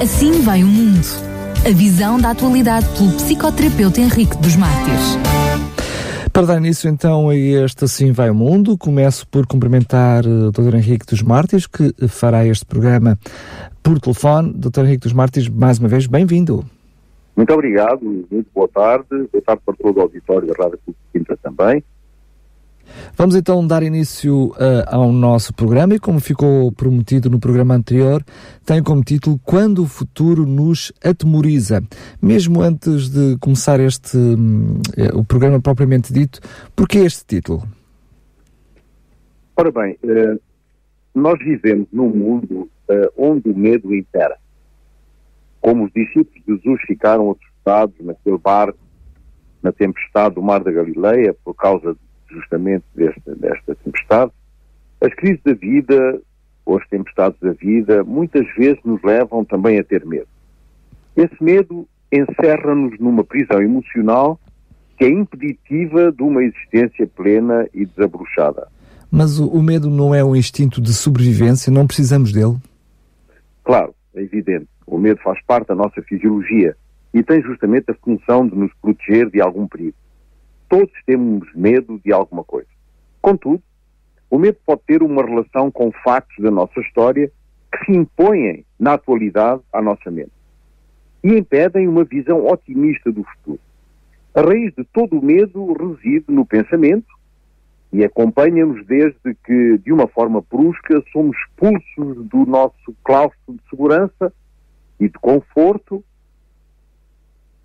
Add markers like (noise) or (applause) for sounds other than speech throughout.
Assim vai o mundo. A visão da atualidade pelo psicoterapeuta Henrique dos Mártires. Para dar início então a este Assim Vai o Mundo, começo por cumprimentar eh, o Dr. Henrique dos Mártires, que fará este programa por telefone. Dr. Henrique dos Mártires, mais uma vez, bem-vindo. Muito obrigado, muito boa tarde. Boa tarde para todo o auditório da Rádio Pública também. Vamos então dar início uh, ao nosso programa e, como ficou prometido no programa anterior, tem como título Quando o Futuro nos Atemoriza. Mesmo antes de começar este um, o programa propriamente dito, por que este título? Ora bem, uh, nós vivemos num mundo uh, onde o medo impera. Como os discípulos de Jesus ficaram assustados naquele barco, na tempestade do Mar da Galileia, por causa justamente desta, desta tempestade, as crises da vida, ou as tempestades da vida, muitas vezes nos levam também a ter medo. Esse medo encerra-nos numa prisão emocional que é impeditiva de uma existência plena e desabrochada. Mas o, o medo não é um instinto de sobrevivência? Não precisamos dele? Claro, é evidente. O medo faz parte da nossa fisiologia e tem justamente a função de nos proteger de algum perigo. Todos temos medo de alguma coisa. Contudo, o medo pode ter uma relação com factos da nossa história que se impõem na atualidade à nossa mente e impedem uma visão otimista do futuro. A raiz de todo o medo reside no pensamento e acompanha-nos desde que, de uma forma brusca, somos expulsos do nosso claustro de segurança e de conforto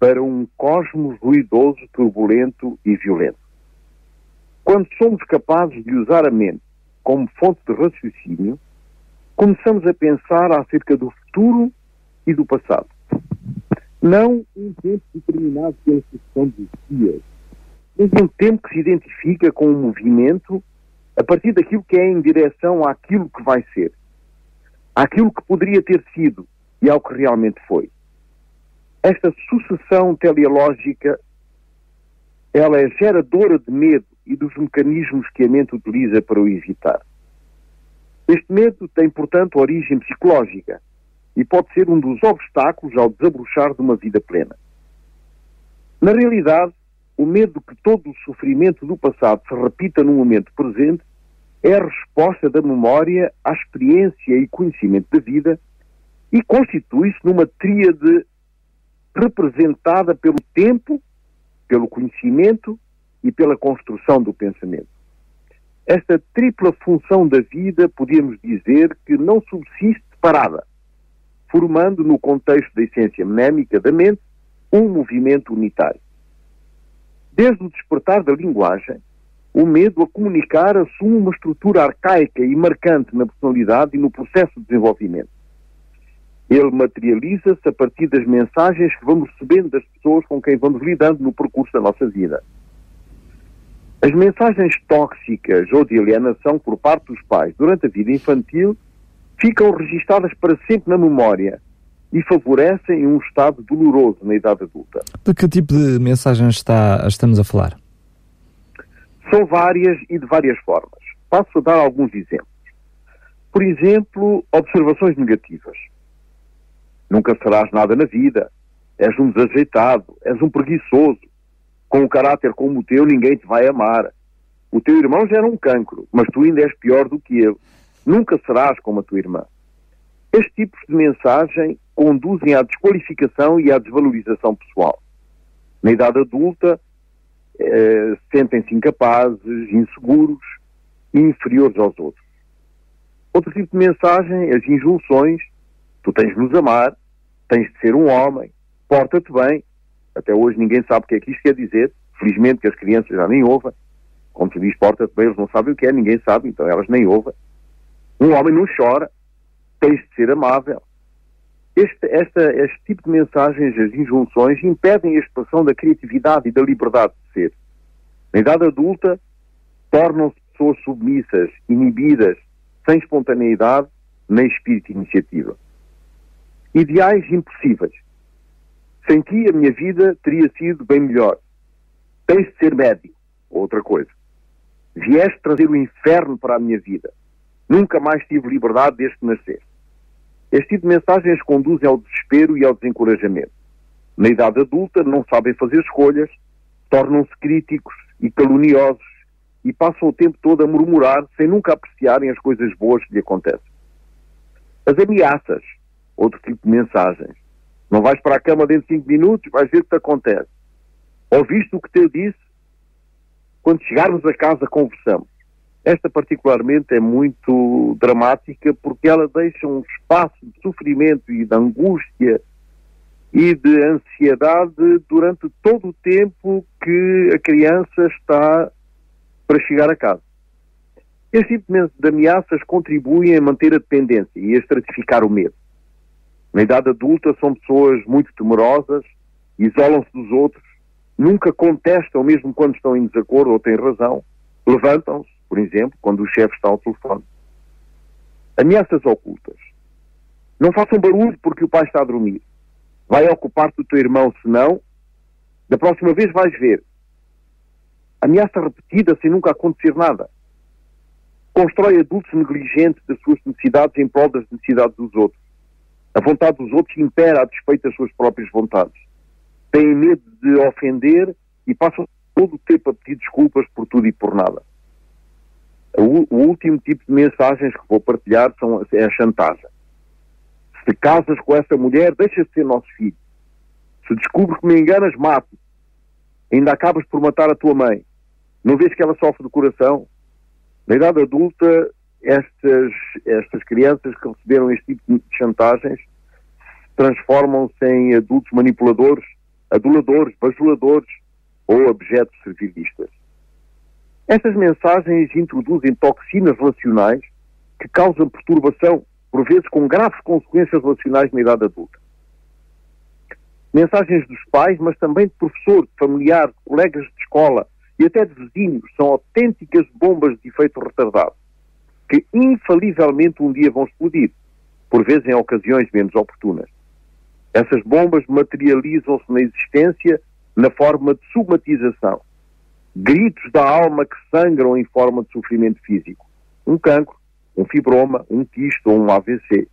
para um cosmos ruidoso, turbulento e violento. Quando somos capazes de usar a mente como fonte de raciocínio, começamos a pensar acerca do futuro e do passado. Não um tempo determinado pela sucessão dos dias, mas um tempo que se identifica com um movimento a partir daquilo que é em direção àquilo que vai ser, àquilo que poderia ter sido e ao que realmente foi. Esta sucessão teleológica, ela é geradora de medo e dos mecanismos que a mente utiliza para o evitar. Este medo tem, portanto, origem psicológica e pode ser um dos obstáculos ao desabrochar de uma vida plena. Na realidade, o medo que todo o sofrimento do passado se repita no momento presente é a resposta da memória à experiência e conhecimento da vida e constitui-se numa tríade representada pelo tempo, pelo conhecimento e pela construção do pensamento. Esta tripla função da vida, podíamos dizer que não subsiste parada, formando no contexto da essência mnémica da mente um movimento unitário. Desde o despertar da linguagem, o medo a comunicar assume uma estrutura arcaica e marcante na personalidade e no processo de desenvolvimento. Ele materializa-se a partir das mensagens que vamos recebendo das pessoas com quem vamos lidando no percurso da nossa vida. As mensagens tóxicas ou de alienação por parte dos pais durante a vida infantil ficam registadas para sempre na memória e favorecem um estado doloroso na idade adulta. De que tipo de mensagens está, estamos a falar? São várias e de várias formas. Passo a dar alguns exemplos. Por exemplo, observações negativas. Nunca serás nada na vida. És um desajeitado, és um preguiçoso. Com um caráter como o teu, ninguém te vai amar. O teu irmão já era um cancro, mas tu ainda és pior do que ele. Nunca serás como a tua irmã. Estes tipos de mensagem conduzem à desqualificação e à desvalorização pessoal. Na idade adulta, eh, sentem-se incapazes, inseguros e inferiores aos outros. Outro tipo de mensagem, as injunções, tu tens de nos amar, tens de ser um homem, porta-te bem. Até hoje ninguém sabe o que é que isto quer dizer. Felizmente que as crianças já nem ouvem. Como se diz porta-te bem, eles não sabem o que é, ninguém sabe, então elas nem ouvem. Um homem não chora, tens de ser amável. Este, esta, este tipo de mensagens, as injunções, impedem a expressão da criatividade e da liberdade de ser. Na idade adulta, tornam-se pessoas submissas, inibidas, sem espontaneidade nem espírito de iniciativa ideais impossíveis. Sem ti a minha vida teria sido bem melhor. Tens de ser médico, outra coisa. Vieste trazer o inferno para a minha vida. Nunca mais tive liberdade desde nascer. Este tipo de mensagens conduzem ao desespero e ao desencorajamento. Na idade adulta, não sabem fazer escolhas, tornam-se críticos e caluniosos e passam o tempo todo a murmurar sem nunca apreciarem as coisas boas que lhe acontecem. As ameaças, outro tipo de mensagens. Não vais para a cama dentro de cinco minutos, vais ver o que te acontece. Ouviste o que te disse? Quando chegarmos a casa, conversamos. Esta, particularmente, é muito dramática porque ela deixa um espaço de sofrimento e de angústia e de ansiedade durante todo o tempo que a criança está para chegar a casa. Este tipo de ameaças contribuem a manter a dependência e a estratificar o medo. Na idade adulta são pessoas muito temerosas, isolam-se dos outros, nunca contestam mesmo quando estão em desacordo ou têm razão, levantam-se, por exemplo, quando o chefe está ao telefone. Ameaças ocultas. Não façam barulho porque o pai está a dormir. Vai ocupar-te do teu irmão, senão, da próxima vez vais ver. Ameaça repetida sem nunca acontecer nada. Constrói adultos negligentes das suas necessidades em prol das necessidades dos outros. A vontade dos outros impera a despeito das suas próprias vontades. Têm medo de ofender e passam todo o tempo a pedir desculpas por tudo e por nada. O, último tipo de mensagens que vou partilhar são, é a chantagem. Se casas com essa mulher, deixa de ser nosso filho. Se descubres que me enganas, mate. Ainda acabas por matar a tua mãe. Não vês que ela sofre do coração? Na idade adulta, estas, estas crianças que receberam este tipo de chantagens transformam-se em adultos manipuladores, aduladores, bajuladores ou objetos servilistas. Estas mensagens introduzem toxinas relacionais que causam perturbação, por vezes com graves consequências relacionais na idade adulta. Mensagens dos pais, mas também de professor, de familiar, de colegas de escola e até de vizinhos são autênticas bombas de efeito retardado que infalivelmente um dia vão explodir, por vezes em ocasiões menos oportunas. Essas bombas materializam-se na existência na forma de submatização. Gritos da alma que sangram em forma de sofrimento físico. Um cancro, um fibroma, um quisto ou um AVC.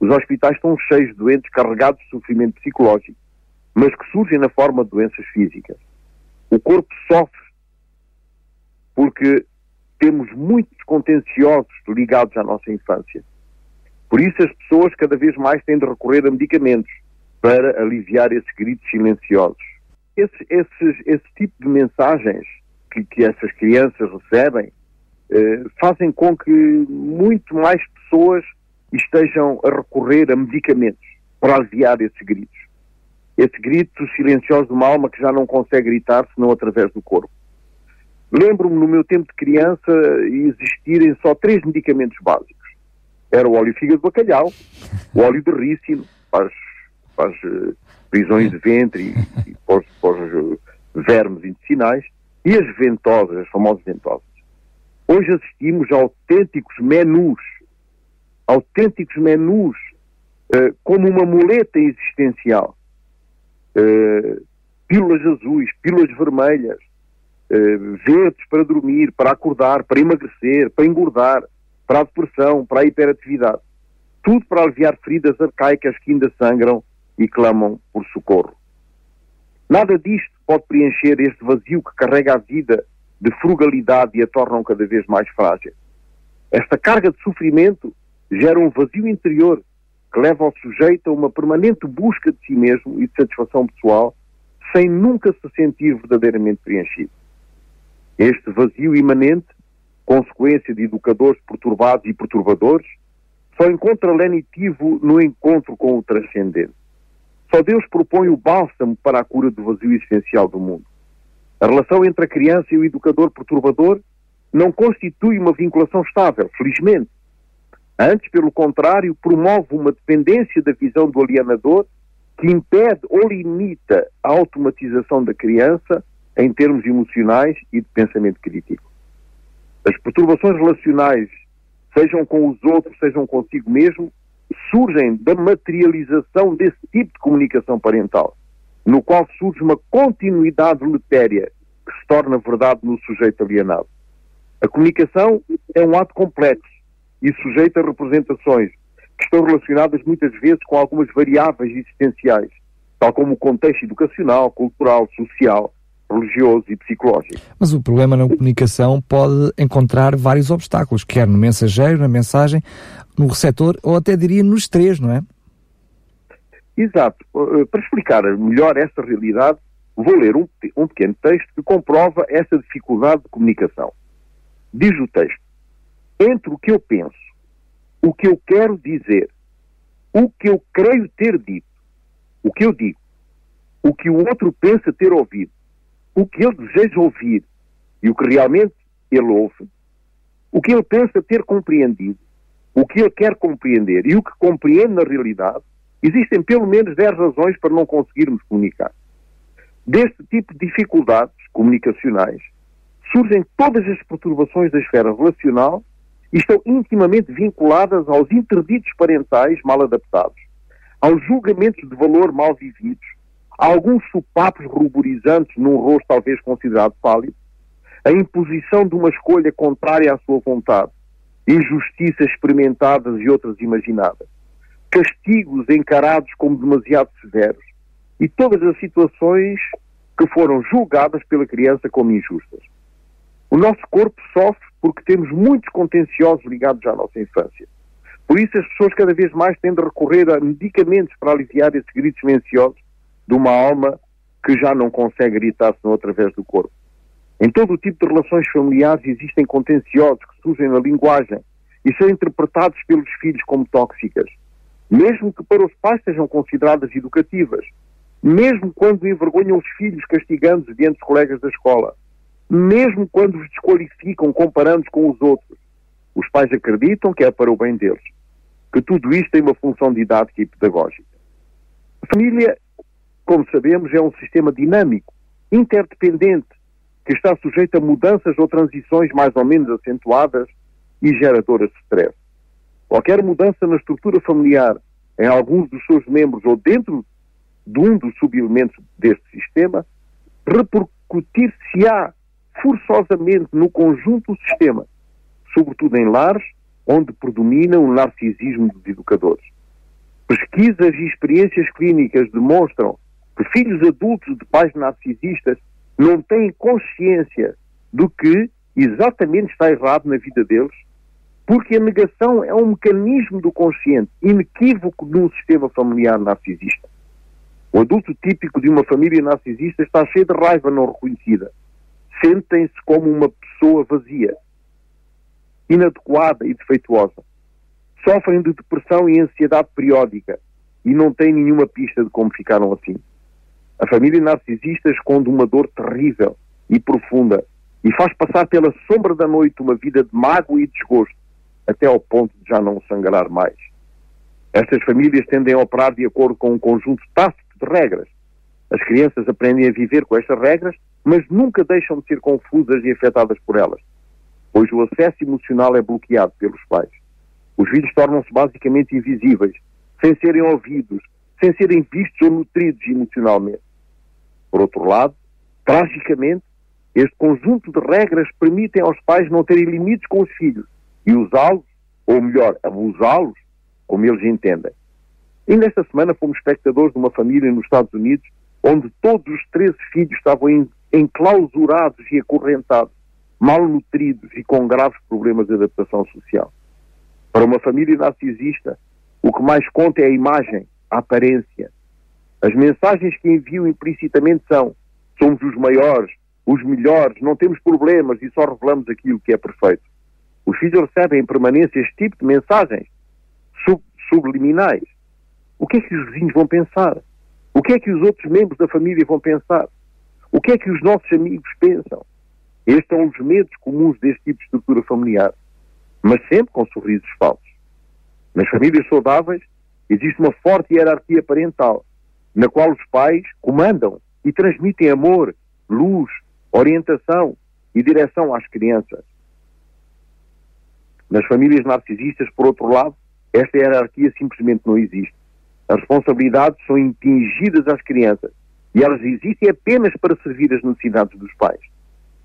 Os hospitais estão cheios de doentes carregados de sofrimento psicológico, mas que surgem na forma de doenças físicas. O corpo sofre porque temos muitos contenciosos ligados à nossa infância. Por isso as pessoas cada vez mais têm de recorrer a medicamentos para aliviar esses gritos silenciosos. Esse, esse tipo de mensagens que, que essas crianças recebem eh, fazem com que muito mais pessoas estejam a recorrer a medicamentos para aliviar esses gritos. Esse grito silencioso de uma alma que já não consegue gritar senão através do corpo. Lembro-me no meu tempo de criança existirem só três medicamentos básicos. Era o óleo fígado de bacalhau, o óleo de rícino, para as, para as uh, prisões de ventre e, e para, os, para os uh, vermes intestinais, e as ventosas, as famosas ventosas. Hoje assistimos a autênticos menus, autênticos menus, uh, como uma muleta existencial. pílulas azuis, pílulas vermelhas, uh, verdes para dormir, para acordar, para emagrecer, para engordar, para a depressão, para a hiperatividade. Tudo para aliviar feridas arcaicas que ainda sangram e clamam por socorro. Nada disto pode preencher este vazio que carrega a vida de frugalidade e a tornam cada vez mais frágil. Esta carga de sofrimento gera um vazio interior que leva ao sujeito a uma permanente busca de si mesmo e de satisfação pessoal, sem nunca se sentir verdadeiramente preenchido. Este vazio imanente, consequência de educadores perturbados e perturbadores, só encontra lenitivo no encontro com o transcendente. Só Deus propõe o bálsamo para a cura do vazio essencial do mundo. A relação entre a criança e o educador perturbador não constitui uma vinculação estável, felizmente. Antes, pelo contrário, promove uma dependência da visão do alienador que impede ou limita a automatização da criança em termos emocionais e de pensamento crítico. As perturbações relacionais, sejam com os outros, sejam consigo mesmo, surgem da materialização desse tipo de comunicação parental, no qual surge uma continuidade letéria que se torna verdade no sujeito alienado. A comunicação é um ato complexo e sujeito a representações, que estão relacionadas muitas vezes com algumas variáveis existenciais, tal como o contexto educacional, cultural, social, religioso e psicológico. Mas o problema na comunicação pode encontrar vários obstáculos, quer no mensageiro, na mensagem, no receptor, ou até diria nos três, não é? Exato. Eh, para explicar melhor esta realidade, vou ler um, um pequeno texto que comprova essa dificuldade de comunicação. Diz o texto: Entre o que eu penso, o que eu quero dizer, o que eu creio ter dito, o que eu digo, o que o outro pensa ter ouvido, o que ele deseja ouvir e o que realmente ele ouve, o que ele pensa ter compreendido, o que ele quer compreender e o que compreende na realidade, existem pelo menos 10 razões para não conseguirmos comunicar. Deste tipo de dificuldades comunicacionais surgem todas as perturbações da esfera relacional e estão intimamente vinculadas aos interditos parentais mal adaptados, aos julgamentos de valor mal vividos, alguns supapos ruborizantes num rosto talvez considerado pálido, a imposição de uma escolha contrária à sua vontade, injustiças experimentadas e outras imaginadas, castigos encarados como demasiado severos e todas as situações que foram julgadas pela criança como injustas. O nosso corpo sofre porque temos muitos contenciosos ligados à nossa infância. Por isso as pessoas cada vez mais têm de recorrer a medicamentos para aliviar esses gritos silenciosos de uma alma que já não consegue gritar senão através do corpo. Em todo o tipo de relações familiares existem contenciosos que surgem na linguagem e são interpretados pelos filhos como tóxicas, mesmo que para os pais sejam consideradas educativas, mesmo quando envergonham os filhos castigando-os diante dos colegas da escola, mesmo quando os desqualificam comparando-os com os outros. Os pais acreditam que é para o bem deles, que tudo isto tem uma função didática e pedagógica. A família, como sabemos, é um sistema dinâmico, interdependente, que está sujeito a mudanças ou transições mais ou menos acentuadas e geradoras de stress. Qualquer mudança na estrutura familiar em alguns dos seus membros ou dentro de um dos subelementos deste sistema, repercutir-se-á forçosamente no conjunto do sistema, sobretudo em lares onde predomina o narcisismo dos educadores. Pesquisas e experiências clínicas demonstram que filhos adultos de pais narcisistas não têm consciência do que exatamente está errado na vida deles, porque a negação é um mecanismo do consciente inequívoco num sistema familiar narcisista. O adulto típico de uma família narcisista está cheio de raiva não reconhecida. Sentem-se como uma pessoa vazia, inadequada e defeituosa. Sofrem de depressão e ansiedade periódica e não têm nenhuma pista de como ficaram assim. A família narcisista esconde uma dor terrível e profunda e faz passar pela sombra da noite uma vida de mágoa e desgosto, até ao ponto de já não sangrar mais. Estas famílias tendem a operar de acordo com um conjunto tácito de regras. As crianças aprendem a viver com estas regras, mas nunca deixam de ser confusas e afetadas por elas, pois o acesso emocional é bloqueado pelos pais. Os filhos tornam-se basicamente invisíveis, sem serem ouvidos, sem serem vistos ou nutridos emocionalmente. Por outro lado, tragicamente, este conjunto de regras permitem aos pais não terem limites com os filhos e usá-los, ou melhor, abusá-los, como eles entendem. E nesta semana fomos espectadores de uma família nos Estados Unidos onde todos os 13 filhos estavam enclausurados e acorrentados, malnutridos e com graves problemas de adaptação social. Para uma família narcisista, o que mais conta é a imagem, a aparência. As mensagens que enviam implicitamente são: somos os maiores, os melhores, não temos problemas e só revelamos aquilo que é perfeito. Os filhos recebem em permanência este tipo de mensagens sub subliminais o que é que os vizinhos vão pensar? O que é que os outros membros da família vão pensar? O que é que os nossos amigos pensam? Estes são os medos comuns deste tipo de estrutura familiar, mas sempre com sorrisos falsos. Nas famílias saudáveis existe uma forte hierarquia parental, na qual os pais comandam e transmitem amor, luz, orientação e direção às crianças. Nas famílias narcisistas, por outro lado, esta hierarquia simplesmente não existe. As responsabilidades são impingidas às crianças e elas existem apenas para servir as necessidades dos pais.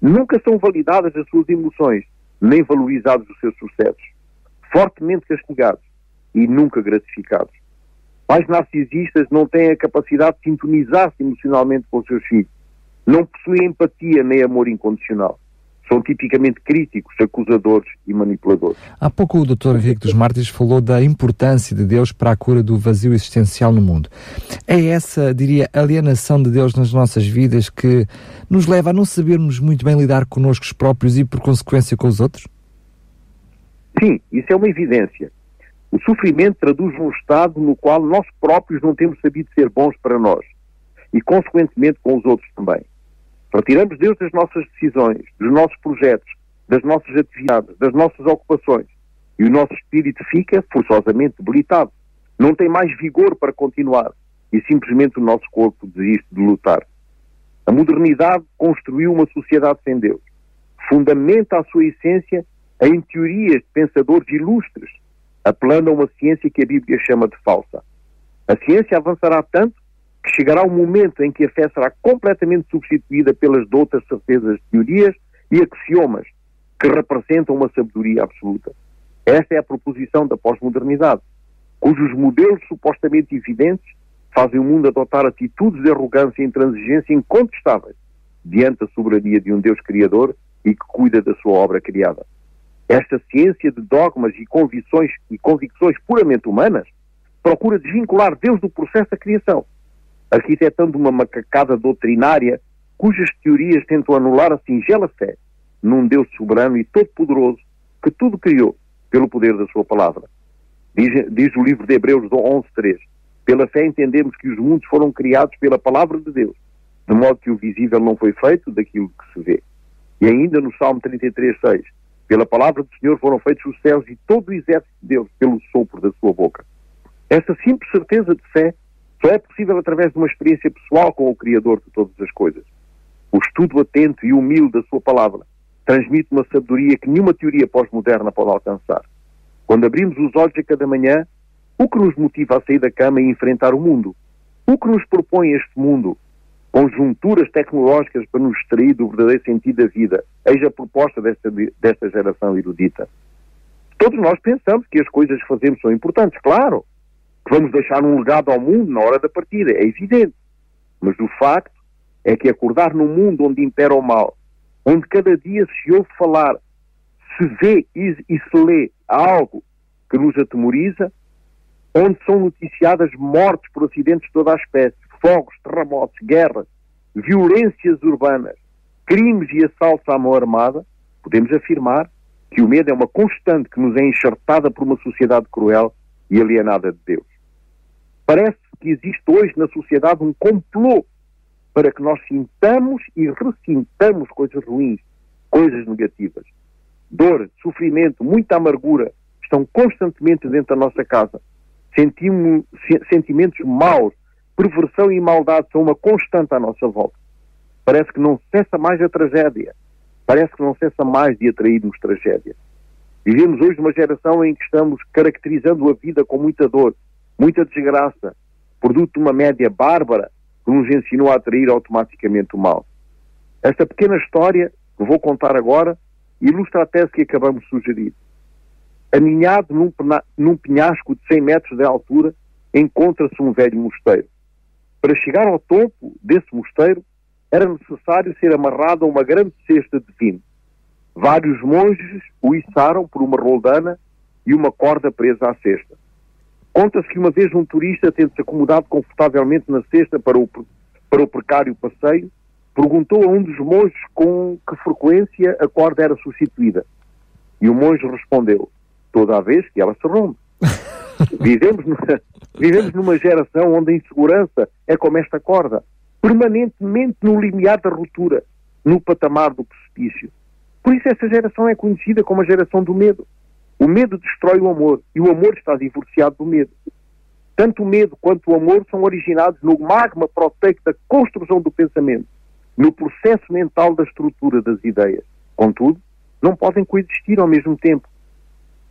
Nunca são validadas as suas emoções, nem valorizados os seus sucessos. Fortemente castigados, e nunca gratificados. Pais narcisistas não têm a capacidade de sintonizar-se emocionalmente com os seus filhos. Não possuem empatia nem amor incondicional. São tipicamente críticos, acusadores e manipuladores. Há pouco o Dr. Henrique dos Mártires falou da importância de Deus para a cura do vazio existencial no mundo. É essa, diria, alienação de Deus nas nossas vidas que nos leva a não sabermos muito bem lidar connosco próprios e, por consequência, com os outros? Sim, isso é uma evidência. O sofrimento traduz um estado no qual nós próprios não temos sabido ser bons para nós e, consequentemente, com os outros também. Retiramos Deus das nossas decisões, dos nossos projetos, das nossas atividades, das nossas ocupações e o nosso espírito fica forçosamente debilitado. Não tem mais vigor para continuar e simplesmente o nosso corpo desiste de lutar. A modernidade construiu uma sociedade sem Deus. Fundamenta a sua essência em teorias de pensadores ilustres apelando a uma ciência que a Bíblia chama de falsa. A ciência avançará tanto que chegará um momento em que a fé será completamente substituída pelas doutas certezas teorias e axiomas que representam uma sabedoria absoluta. Esta é a proposição da pós-modernidade, cujos modelos supostamente evidentes fazem o mundo adotar atitudes de arrogância e intransigência incontestáveis diante da soberania de um Deus Criador e que cuida da sua obra criada. Esta ciência de dogmas e convicções, e convicções puramente humanas procura desvincular Deus do processo da criação, arquitetando uma macacada doutrinária cujas teorias tentam anular a singela fé num Deus soberano e todo-poderoso que tudo criou pelo poder da sua palavra. Diz, diz o livro de Hebreus 11.3 Pela fé entendemos que os mundos foram criados pela palavra de Deus, de modo que o visível não foi feito daquilo que se vê. E ainda no Salmo 33.6 pela palavra do Senhor foram feitos os céus e todo o exército de Deus pelo sopro da sua boca. Esta simples certeza de fé só é possível através de uma experiência pessoal com o Criador de todas as coisas. O estudo atento e humilde da sua palavra transmite uma sabedoria que nenhuma teoria pós-moderna pode alcançar. Quando abrimos os olhos a cada manhã, o que nos motiva a sair da cama e enfrentar o mundo? O que nos propõe este mundo? Conjunturas tecnológicas para nos extrair do verdadeiro sentido da vida. Eis a proposta desta, desta geração erudita. Todos nós pensamos que as coisas que fazemos são importantes, claro. Que vamos deixar um legado ao mundo na hora da partida, é evidente. Mas o facto é que acordar num mundo onde impera o mal, onde cada dia se ouve falar, se vê e, e se lê algo que nos atemoriza, onde são noticiadas mortes por acidentes de toda a espécie, fogos, terremotos, guerras, violências urbanas, crimes e assaltos à mão armada, podemos afirmar que o medo é uma constante que nos é enxertada por uma sociedade cruel e alienada de Deus. Parece que existe hoje na sociedade um complô para que nós sintamos e ressintamos coisas ruins, coisas negativas. Dor, sofrimento, muita amargura estão constantemente dentro da nossa casa. Sentimos sentimentos maus, perversão e maldade são uma constante à nossa volta. Parece que não cessa mais a tragédia. Parece que não cessa mais de atrair-nos tragédia. Vivemos hoje uma geração em que estamos caracterizando a vida com muita dor, muita desgraça, produto de uma média bárbara que nos ensinou a atrair automaticamente o mal. Esta pequena história que vou contar agora ilustra a tese que acabamos de sugerir. Aninhado num, num penhasco de 100 metros de altura, encontra-se um velho mosteiro. Para chegar ao topo desse mosteiro, era necessário ser amarrado a uma grande cesta de vinho. Vários monges o içaram por uma roldana e uma corda presa à cesta. Conta-se que uma vez um turista, tendo-se acomodado confortavelmente na cesta para o, para o precário passeio, perguntou a um dos monges com que frequência a corda era substituída. E o monge respondeu, toda a vez que ela se rompe. (laughs) Vivemos vivemos numa geração onde a insegurança é como esta corda, permanentemente no limiar da ruptura, no patamar do precipício. Por isso essa geração é conhecida como a geração do medo. O medo destrói o amor e o amor está divorciado do medo. Tanto o medo quanto o amor são originados no magma proteico da construção do pensamento, no processo mental da estrutura das ideias. Contudo, não podem coexistir ao mesmo tempo.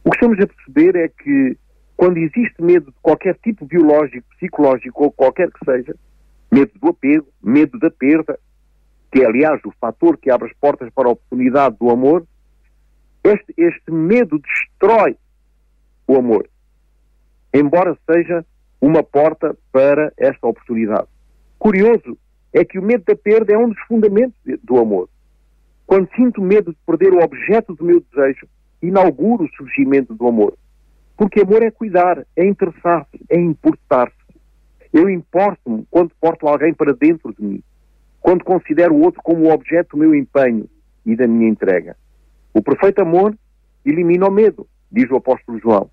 O que estamos a perceber é que quando existe medo de qualquer tipo biológico, psicológico ou qualquer que seja, medo do apego, medo da perda, que é, aliás, o fator que abre as portas para a oportunidade do amor, este, este medo destrói o amor. embora seja uma porta para esta oportunidade. Curioso é que o medo da perda é um dos fundamentos do amor. Quando sinto medo de perder o objeto do meu desejo, inauguro o surgimento do amor. Porque amor é cuidar, é interessar-se, é importar-se. Eu importo-me quando porto alguém para dentro de mim, quando considero o outro como o objeto do meu empenho e da minha entrega. O perfeito amor elimina o medo, diz o apóstolo João.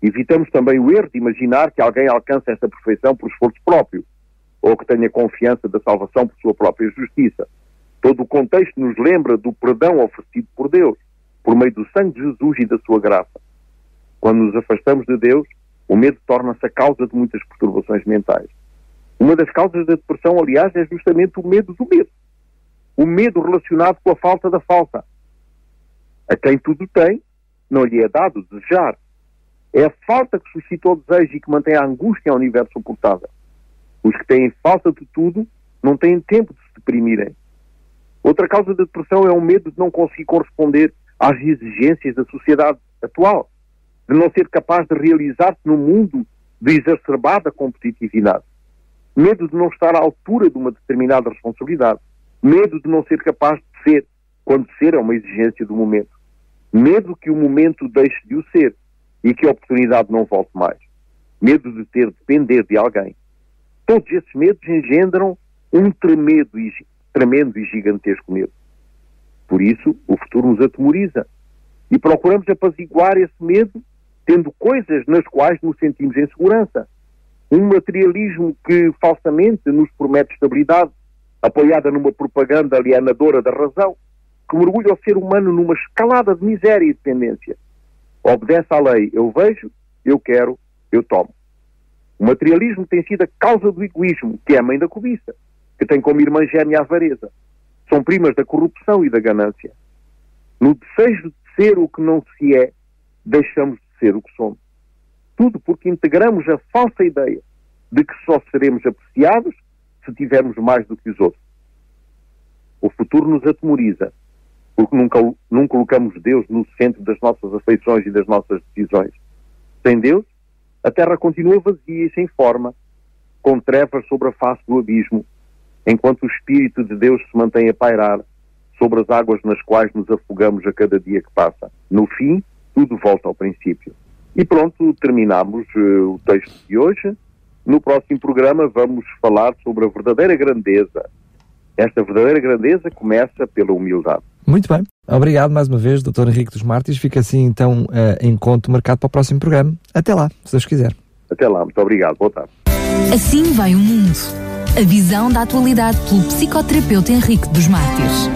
Evitamos também o erro de imaginar que alguém alcança esta perfeição por esforço próprio, ou que tenha confiança da salvação por sua própria justiça. Todo o contexto nos lembra do perdão oferecido por Deus, por meio do sangue de Jesus e da sua graça. Quando nos afastamos de Deus, o medo torna-se a causa de muitas perturbações mentais. Uma das causas da depressão, aliás, é justamente o medo do medo. O medo relacionado com a falta da falta. A quem tudo tem, não lhe é dado desejar. É a falta que suscita o desejo e que mantém a angústia ao universo suportável. Os que têm falta de tudo não têm tempo de se deprimirem. Outra causa da depressão é o medo de não conseguir corresponder às exigências da sociedade atual, de não ser capaz de realizar-se no mundo de exacerbada competitividade. Medo de não estar à altura de uma determinada responsabilidade. Medo de não ser capaz de ser, quando ser é uma exigência do momento. Medo que o momento deixe de o ser e que a oportunidade não volte mais. Medo de ter de depender de alguém. Todos esses medos engendram um tremendo e, tremendo e gigantesco medo. Por isso, o futuro nos atemoriza. E procuramos apaziguar esse medo tendo coisas nas quais nos sentimos em segurança. Um materialismo que falsamente nos promete estabilidade, apoiada numa propaganda alienadora da razão, que mergulha o ser humano numa escalada de miséria e dependência. Obedece à lei, eu vejo, eu quero, eu tomo. O materialismo tem sido a causa do egoísmo, que é a mãe da cobiça, que tem como irmã gêmea a avareza. São primas da corrupção e da ganância. No desejo de ser o que não se é, deixamos de ser o que somos. Tudo porque integramos a falsa ideia de que só seremos apreciados se tivermos mais do que os outros. O futuro nos atemoriza, porque nunca, nunca colocamos Deus no centro das nossas afeições e das nossas decisões. Sem Deus, a Terra continua vazia e sem forma, com trevas sobre a face do abismo, enquanto o Espírito de Deus se mantém a pairar sobre as águas nas quais nos afogamos a cada dia que passa. No fim, tudo volta ao princípio. E pronto, terminamos uh, o texto de hoje. No próximo programa vamos falar sobre a verdadeira grandeza. Esta verdadeira grandeza começa pela humildade. Muito bem. Obrigado mais uma vez, Dr. Henrique dos Mártires. Fica assim então uh, encontro marcado para o próximo programa. Até lá, se Deus quiser. Até lá, muito obrigado. Boa tarde. Assim vai o mundo. A visão da atualidade pelo psicoterapeuta Henrique dos Mártires.